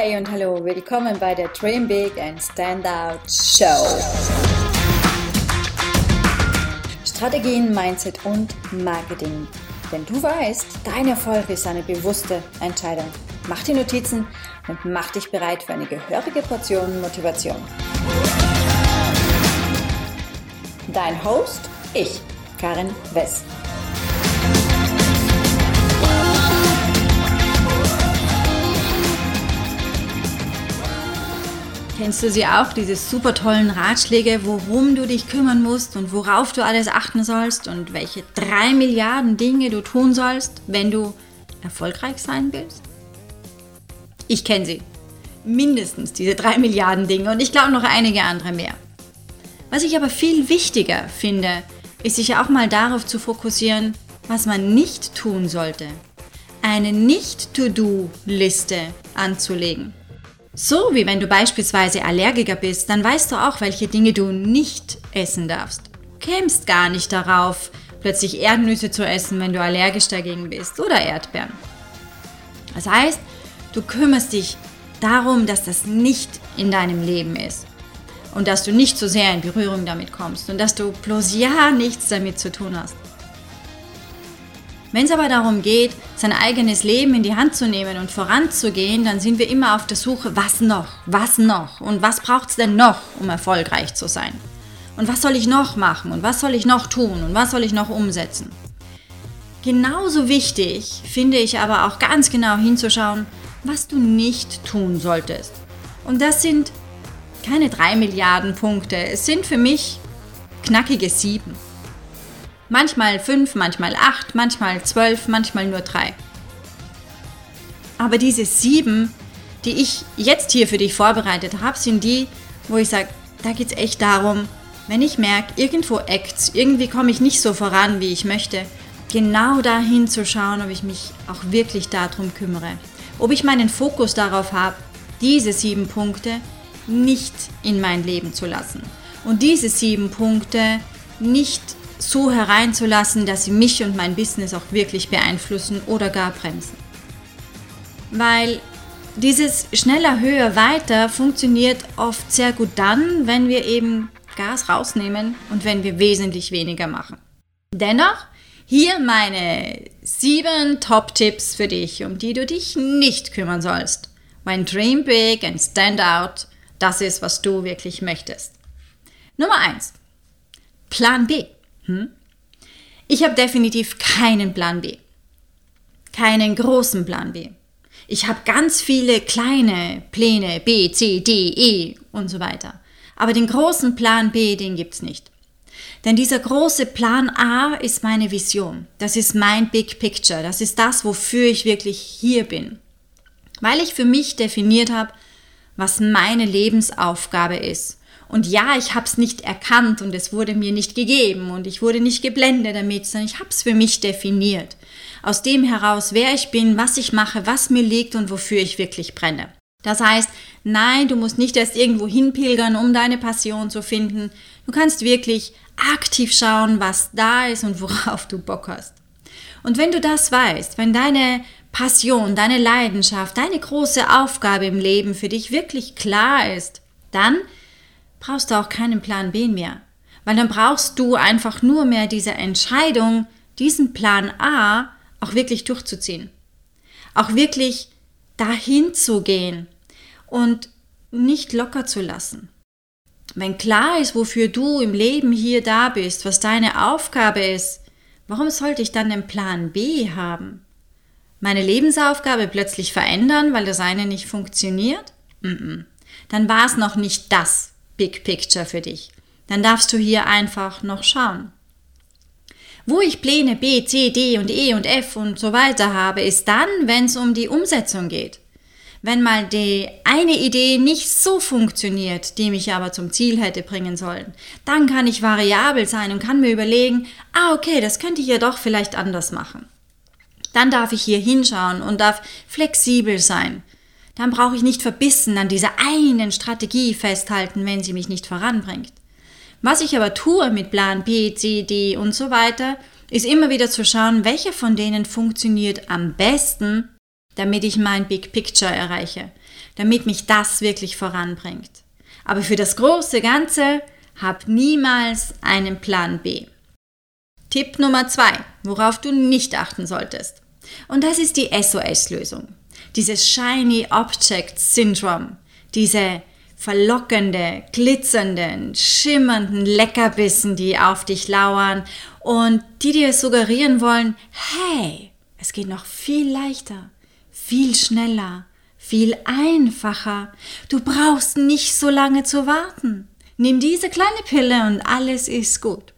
Hey und hallo, willkommen bei der Dream Big and Stand Out Show. Strategien, Mindset und Marketing. Denn du weißt, dein Erfolg ist eine bewusste Entscheidung. Mach die Notizen und mach dich bereit für eine gehörige Portion Motivation. Dein Host, ich, Karin West. Kennst du sie auch, diese super tollen Ratschläge, worum du dich kümmern musst und worauf du alles achten sollst und welche drei Milliarden Dinge du tun sollst, wenn du erfolgreich sein willst? Ich kenne sie. Mindestens diese drei Milliarden Dinge und ich glaube noch einige andere mehr. Was ich aber viel wichtiger finde, ist sich auch mal darauf zu fokussieren, was man nicht tun sollte. Eine Nicht-To-Do-Liste anzulegen. So wie wenn du beispielsweise Allergiker bist, dann weißt du auch, welche Dinge du nicht essen darfst. Du kämst gar nicht darauf, plötzlich Erdnüsse zu essen, wenn du allergisch dagegen bist oder Erdbeeren. Das heißt, du kümmerst dich darum, dass das nicht in deinem Leben ist und dass du nicht so sehr in Berührung damit kommst und dass du bloß ja nichts damit zu tun hast. Wenn es aber darum geht, sein eigenes Leben in die Hand zu nehmen und voranzugehen, dann sind wir immer auf der Suche, was noch, was noch und was braucht es denn noch, um erfolgreich zu sein. Und was soll ich noch machen und was soll ich noch tun und was soll ich noch umsetzen. Genauso wichtig finde ich aber auch ganz genau hinzuschauen, was du nicht tun solltest. Und das sind keine drei Milliarden Punkte, es sind für mich knackige sieben. Manchmal fünf, manchmal acht, manchmal zwölf, manchmal nur drei. Aber diese sieben, die ich jetzt hier für dich vorbereitet habe, sind die, wo ich sage, da geht es echt darum, wenn ich merke, irgendwo acts, irgendwie komme ich nicht so voran, wie ich möchte, genau dahin zu schauen, ob ich mich auch wirklich darum kümmere. Ob ich meinen Fokus darauf habe, diese sieben Punkte nicht in mein Leben zu lassen. Und diese sieben Punkte nicht so hereinzulassen, dass sie mich und mein Business auch wirklich beeinflussen oder gar bremsen. Weil dieses schneller, höher, weiter funktioniert oft sehr gut dann, wenn wir eben Gas rausnehmen und wenn wir wesentlich weniger machen. Dennoch, hier meine sieben Top-Tipps für dich, um die du dich nicht kümmern sollst. Mein Dream Big and Stand Out, das ist, was du wirklich möchtest. Nummer eins: Plan B. Hm? Ich habe definitiv keinen Plan B. Keinen großen Plan B. Ich habe ganz viele kleine Pläne B, C, D, E und so weiter. Aber den großen Plan B, den gibt es nicht. Denn dieser große Plan A ist meine Vision. Das ist mein Big Picture. Das ist das, wofür ich wirklich hier bin. Weil ich für mich definiert habe, was meine Lebensaufgabe ist. Und ja, ich habe es nicht erkannt und es wurde mir nicht gegeben und ich wurde nicht geblendet damit, sondern ich habe es für mich definiert. Aus dem heraus, wer ich bin, was ich mache, was mir liegt und wofür ich wirklich brenne. Das heißt, nein, du musst nicht erst irgendwo hinpilgern, um deine Passion zu finden. Du kannst wirklich aktiv schauen, was da ist und worauf du Bock hast. Und wenn du das weißt, wenn deine Passion, deine Leidenschaft, deine große Aufgabe im Leben für dich wirklich klar ist, dann brauchst du auch keinen Plan B mehr. Weil dann brauchst du einfach nur mehr diese Entscheidung, diesen Plan A auch wirklich durchzuziehen. Auch wirklich dahin zu gehen und nicht locker zu lassen. Wenn klar ist, wofür du im Leben hier da bist, was deine Aufgabe ist, warum sollte ich dann den Plan B haben? Meine Lebensaufgabe plötzlich verändern, weil das eine nicht funktioniert? Mm -mm. Dann war es noch nicht das, Big Picture für dich. Dann darfst du hier einfach noch schauen. Wo ich Pläne B, C, D und E und F und so weiter habe, ist dann, wenn es um die Umsetzung geht. Wenn mal die eine Idee nicht so funktioniert, die mich aber zum Ziel hätte bringen sollen, dann kann ich variabel sein und kann mir überlegen, ah okay, das könnte ich ja doch vielleicht anders machen. Dann darf ich hier hinschauen und darf flexibel sein dann brauche ich nicht verbissen an dieser einen Strategie festhalten, wenn sie mich nicht voranbringt. Was ich aber tue mit Plan B, C, D und so weiter, ist immer wieder zu schauen, welche von denen funktioniert am besten damit ich mein Big Picture erreiche, damit mich das wirklich voranbringt. Aber für das große Ganze hab niemals einen Plan B. Tipp Nummer zwei, worauf du nicht achten solltest. Und das ist die SOS-Lösung. Dieses Shiny Object Syndrome. Diese verlockende, glitzernden, schimmernden Leckerbissen, die auf dich lauern und die dir suggerieren wollen, hey, es geht noch viel leichter, viel schneller, viel einfacher. Du brauchst nicht so lange zu warten. Nimm diese kleine Pille und alles ist gut.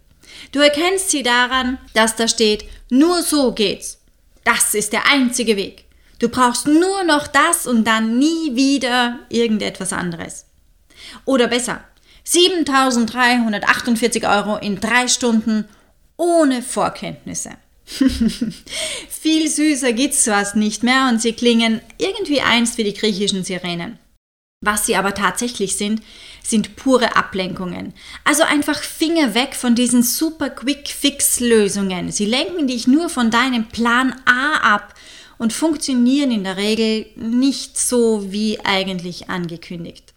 Du erkennst sie daran, dass da steht, nur so geht's. Das ist der einzige Weg. Du brauchst nur noch das und dann nie wieder irgendetwas anderes. Oder besser, 7348 Euro in drei Stunden ohne Vorkenntnisse. Viel süßer gibt's was nicht mehr und sie klingen irgendwie einst wie die griechischen Sirenen. Was sie aber tatsächlich sind, sind pure Ablenkungen. Also einfach Finger weg von diesen super Quick-Fix-Lösungen. Sie lenken dich nur von deinem Plan A ab und funktionieren in der Regel nicht so wie eigentlich angekündigt.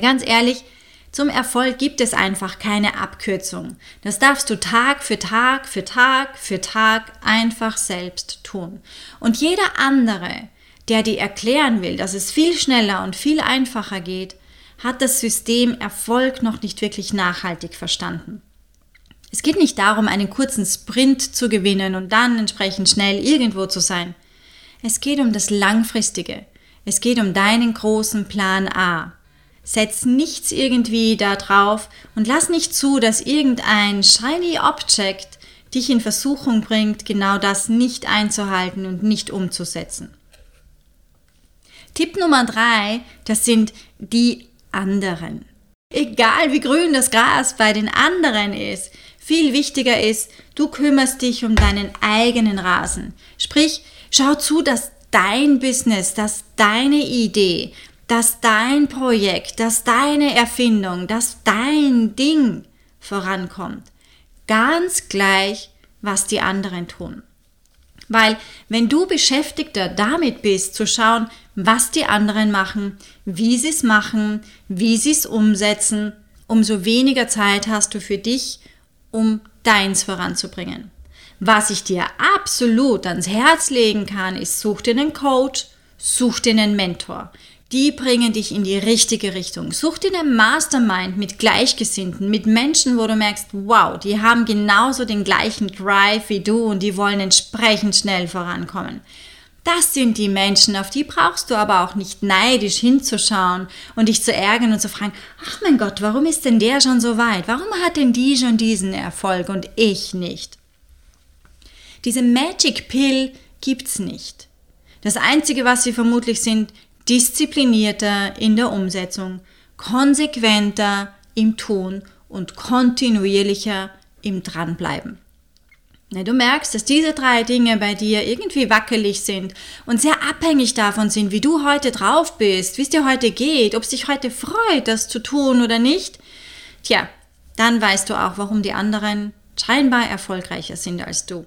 Ganz ehrlich, zum Erfolg gibt es einfach keine Abkürzung. Das darfst du Tag für Tag für Tag für Tag einfach selbst tun. Und jeder andere, der dir erklären will, dass es viel schneller und viel einfacher geht, hat das System Erfolg noch nicht wirklich nachhaltig verstanden. Es geht nicht darum, einen kurzen Sprint zu gewinnen und dann entsprechend schnell irgendwo zu sein. Es geht um das Langfristige. Es geht um deinen großen Plan A. Setz nichts irgendwie da drauf und lass nicht zu, dass irgendein shiny Object dich in Versuchung bringt, genau das nicht einzuhalten und nicht umzusetzen. Tipp Nummer drei, das sind die anderen. Egal wie grün das Gras bei den anderen ist, viel wichtiger ist, du kümmerst dich um deinen eigenen Rasen. Sprich, schau zu, dass dein Business, dass deine Idee, dass dein Projekt, dass deine Erfindung, dass dein Ding vorankommt. Ganz gleich, was die anderen tun. Weil wenn du Beschäftigter damit bist, zu schauen, was die anderen machen, wie sie es machen, wie sie es umsetzen, umso weniger Zeit hast du für dich, um deins voranzubringen. Was ich dir absolut ans Herz legen kann, ist, such dir einen Coach, such dir einen Mentor die bringen dich in die richtige Richtung. Such dir eine Mastermind mit Gleichgesinnten, mit Menschen, wo du merkst, wow, die haben genauso den gleichen Drive wie du und die wollen entsprechend schnell vorankommen. Das sind die Menschen, auf die brauchst du aber auch nicht neidisch hinzuschauen und dich zu ärgern und zu fragen, ach mein Gott, warum ist denn der schon so weit? Warum hat denn die schon diesen Erfolg und ich nicht? Diese Magic Pill gibt's nicht. Das Einzige, was sie vermutlich sind, disziplinierter in der Umsetzung, konsequenter im Tun und kontinuierlicher im Dranbleiben. Du merkst, dass diese drei Dinge bei dir irgendwie wackelig sind und sehr abhängig davon sind, wie du heute drauf bist, wie es dir heute geht, ob es dich heute freut, das zu tun oder nicht. Tja, dann weißt du auch, warum die anderen scheinbar erfolgreicher sind als du.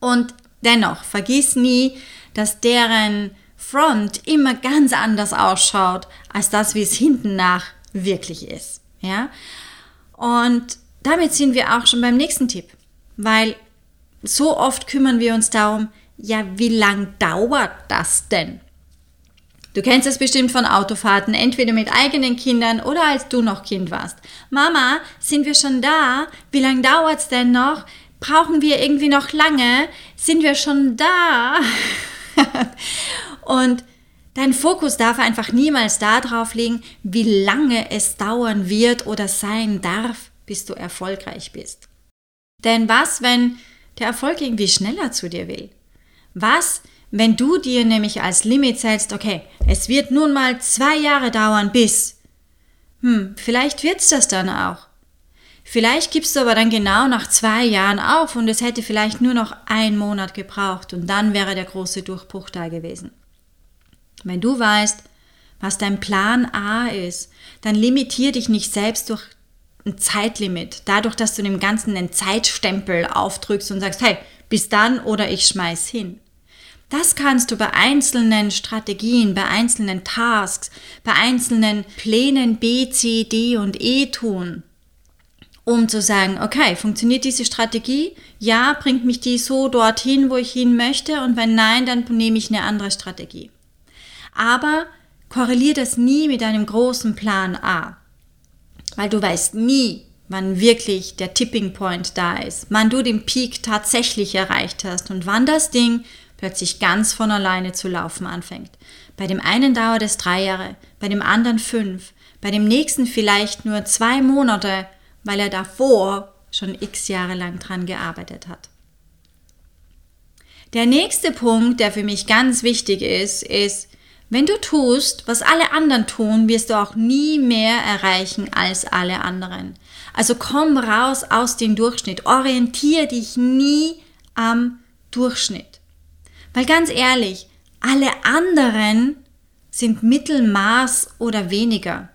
Und dennoch, vergiss nie, dass deren Front immer ganz anders ausschaut als das, wie es hinten nach wirklich ist. Ja? Und damit sind wir auch schon beim nächsten Tipp, weil so oft kümmern wir uns darum, ja, wie lang dauert das denn? Du kennst es bestimmt von Autofahrten, entweder mit eigenen Kindern oder als du noch Kind warst. Mama, sind wir schon da? Wie lange dauert es denn noch? Brauchen wir irgendwie noch lange? Sind wir schon da? Und dein Fokus darf einfach niemals darauf liegen, wie lange es dauern wird oder sein darf, bis du erfolgreich bist. Denn was, wenn der Erfolg irgendwie schneller zu dir will? Was, wenn du dir nämlich als Limit setzt, okay, es wird nun mal zwei Jahre dauern bis, hm, vielleicht wird's das dann auch. Vielleicht gibst du aber dann genau nach zwei Jahren auf und es hätte vielleicht nur noch einen Monat gebraucht und dann wäre der große Durchbruch da gewesen. Wenn du weißt, was dein Plan A ist, dann limitier dich nicht selbst durch ein Zeitlimit, dadurch, dass du dem Ganzen einen Zeitstempel aufdrückst und sagst, hey, bis dann oder ich schmeiß hin. Das kannst du bei einzelnen Strategien, bei einzelnen Tasks, bei einzelnen Plänen B, C, D und E tun, um zu sagen, okay, funktioniert diese Strategie? Ja, bringt mich die so dorthin, wo ich hin möchte und wenn nein, dann nehme ich eine andere Strategie. Aber korreliere das nie mit einem großen Plan A, weil du weißt nie, wann wirklich der Tipping Point da ist, wann du den Peak tatsächlich erreicht hast und wann das Ding plötzlich ganz von alleine zu laufen anfängt. Bei dem einen dauert es drei Jahre, bei dem anderen fünf, bei dem nächsten vielleicht nur zwei Monate, weil er davor schon x Jahre lang dran gearbeitet hat. Der nächste Punkt, der für mich ganz wichtig ist, ist, wenn du tust, was alle anderen tun, wirst du auch nie mehr erreichen als alle anderen. Also komm raus aus dem Durchschnitt. Orientiere dich nie am Durchschnitt. Weil ganz ehrlich, alle anderen sind Mittelmaß oder weniger.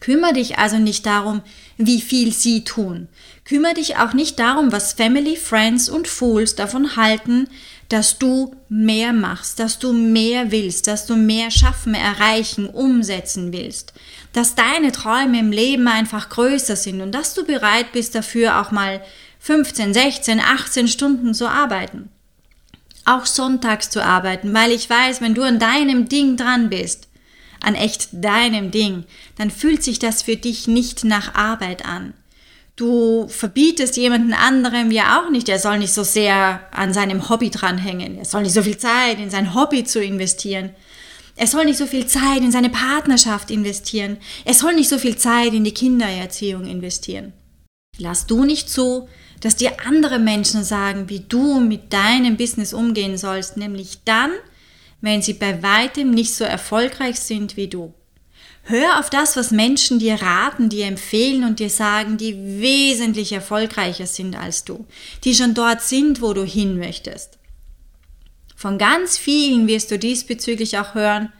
Kümmer dich also nicht darum, wie viel sie tun. Kümmer dich auch nicht darum, was Family, Friends und Fools davon halten, dass du mehr machst, dass du mehr willst, dass du mehr schaffen, erreichen, umsetzen willst, dass deine Träume im Leben einfach größer sind und dass du bereit bist dafür auch mal 15, 16, 18 Stunden zu arbeiten auch sonntags zu arbeiten, weil ich weiß, wenn du an deinem Ding dran bist, an echt deinem Ding, dann fühlt sich das für dich nicht nach Arbeit an. Du verbietest jemanden anderem ja auch nicht, er soll nicht so sehr an seinem Hobby dranhängen, er soll nicht so viel Zeit in sein Hobby zu investieren. Er soll nicht so viel Zeit in seine Partnerschaft investieren. Er soll nicht so viel Zeit in die Kindererziehung investieren. Lass du nicht zu, dass dir andere Menschen sagen, wie du mit deinem Business umgehen sollst, nämlich dann, wenn sie bei weitem nicht so erfolgreich sind wie du. Hör auf das, was Menschen dir raten, dir empfehlen und dir sagen, die wesentlich erfolgreicher sind als du, die schon dort sind, wo du hin möchtest. Von ganz vielen wirst du diesbezüglich auch hören,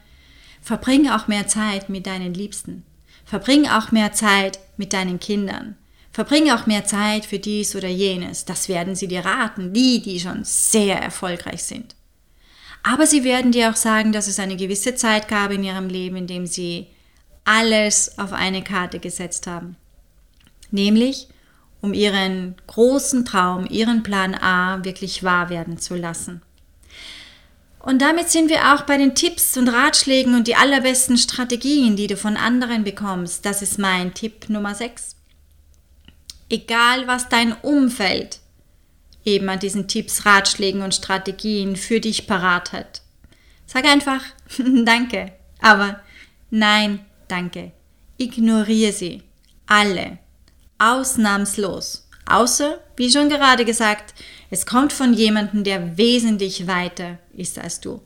verbring auch mehr Zeit mit deinen Liebsten, verbring auch mehr Zeit mit deinen Kindern, Verbringe auch mehr Zeit für dies oder jenes. Das werden sie dir raten, die, die schon sehr erfolgreich sind. Aber sie werden dir auch sagen, dass es eine gewisse Zeit gab in ihrem Leben, in dem sie alles auf eine Karte gesetzt haben. Nämlich, um ihren großen Traum, ihren Plan A wirklich wahr werden zu lassen. Und damit sind wir auch bei den Tipps und Ratschlägen und die allerbesten Strategien, die du von anderen bekommst. Das ist mein Tipp Nummer 6 egal was dein Umfeld eben an diesen Tipps, Ratschlägen und Strategien für dich parat hat. Sag einfach Danke, aber nein, danke. Ignoriere sie. Alle. Ausnahmslos. Außer, wie schon gerade gesagt, es kommt von jemandem, der wesentlich weiter ist als du.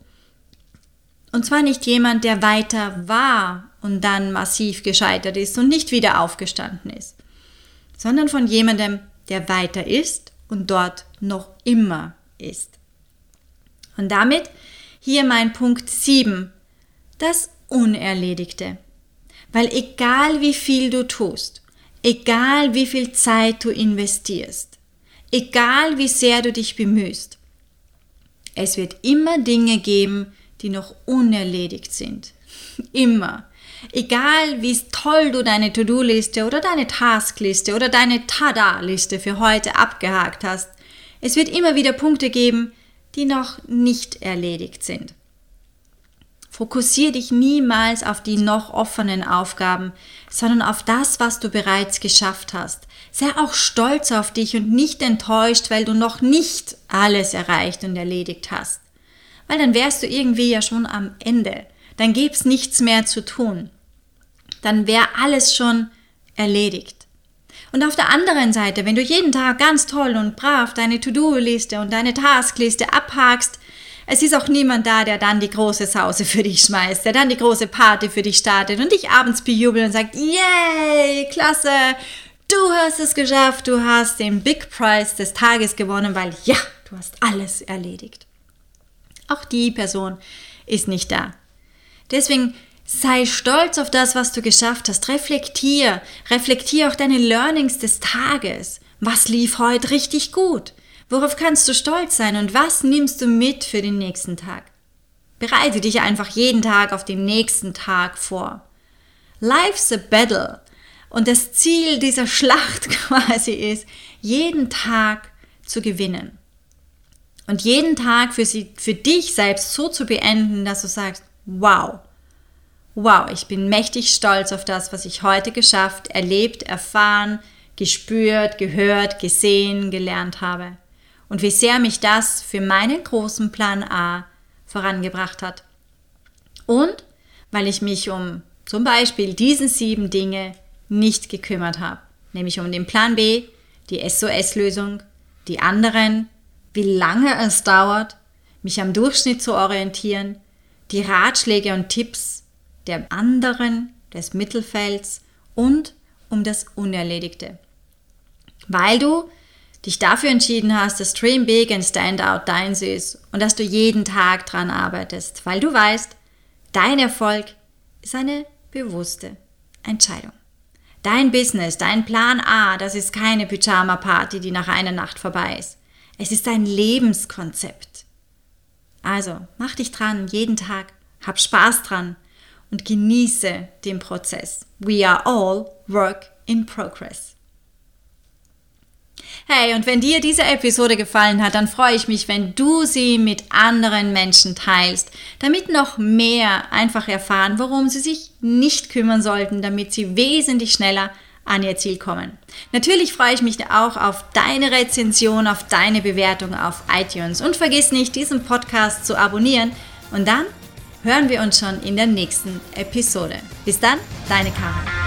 Und zwar nicht jemand, der weiter war und dann massiv gescheitert ist und nicht wieder aufgestanden ist sondern von jemandem, der weiter ist und dort noch immer ist. Und damit hier mein Punkt 7, das Unerledigte. Weil egal wie viel du tust, egal wie viel Zeit du investierst, egal wie sehr du dich bemühst, es wird immer Dinge geben, die noch unerledigt sind. Immer. Egal wie toll du deine To-Do-Liste oder deine Task-Liste oder deine Tada-Liste für heute abgehakt hast, es wird immer wieder Punkte geben, die noch nicht erledigt sind. Fokussiere dich niemals auf die noch offenen Aufgaben, sondern auf das, was du bereits geschafft hast. Sei auch stolz auf dich und nicht enttäuscht, weil du noch nicht alles erreicht und erledigt hast. Weil dann wärst du irgendwie ja schon am Ende. Dann gäb's nichts mehr zu tun dann wäre alles schon erledigt. Und auf der anderen Seite, wenn du jeden Tag ganz toll und brav deine To-Do-Liste und deine Taskliste abhakst, es ist auch niemand da, der dann die große Sause für dich schmeißt, der dann die große Party für dich startet und dich abends bejubelt und sagt, yay, klasse, du hast es geschafft, du hast den Big Prize des Tages gewonnen, weil ja, du hast alles erledigt. Auch die Person ist nicht da. Deswegen Sei stolz auf das, was du geschafft hast. Reflektier. Reflektier auch deine Learnings des Tages. Was lief heute richtig gut? Worauf kannst du stolz sein und was nimmst du mit für den nächsten Tag? Bereite dich einfach jeden Tag auf den nächsten Tag vor. Life's a battle. Und das Ziel dieser Schlacht quasi ist, jeden Tag zu gewinnen. Und jeden Tag für, sie, für dich selbst so zu beenden, dass du sagst, wow, wow, ich bin mächtig stolz auf das, was ich heute geschafft, erlebt, erfahren, gespürt, gehört, gesehen, gelernt habe. Und wie sehr mich das für meinen großen Plan A vorangebracht hat. Und weil ich mich um zum Beispiel diese sieben Dinge nicht gekümmert habe, nämlich um den Plan B, die SOS-Lösung, die anderen, wie lange es dauert, mich am Durchschnitt zu orientieren, die Ratschläge und Tipps der anderen, des Mittelfelds und um das Unerledigte. Weil du dich dafür entschieden hast, dass Dream Big and Stand Out deins ist und dass du jeden Tag dran arbeitest, weil du weißt, dein Erfolg ist eine bewusste Entscheidung. Dein Business, dein Plan A, das ist keine Pyjama-Party, die nach einer Nacht vorbei ist. Es ist ein Lebenskonzept. Also, mach dich dran, jeden Tag, hab Spaß dran und genieße den Prozess. We are all work in progress. Hey, und wenn dir diese Episode gefallen hat, dann freue ich mich, wenn du sie mit anderen Menschen teilst, damit noch mehr einfach erfahren, worum sie sich nicht kümmern sollten, damit sie wesentlich schneller an ihr Ziel kommen. Natürlich freue ich mich auch auf deine Rezension, auf deine Bewertung auf iTunes und vergiss nicht, diesen Podcast zu abonnieren und dann hören wir uns schon in der nächsten Episode. Bis dann, deine Karin.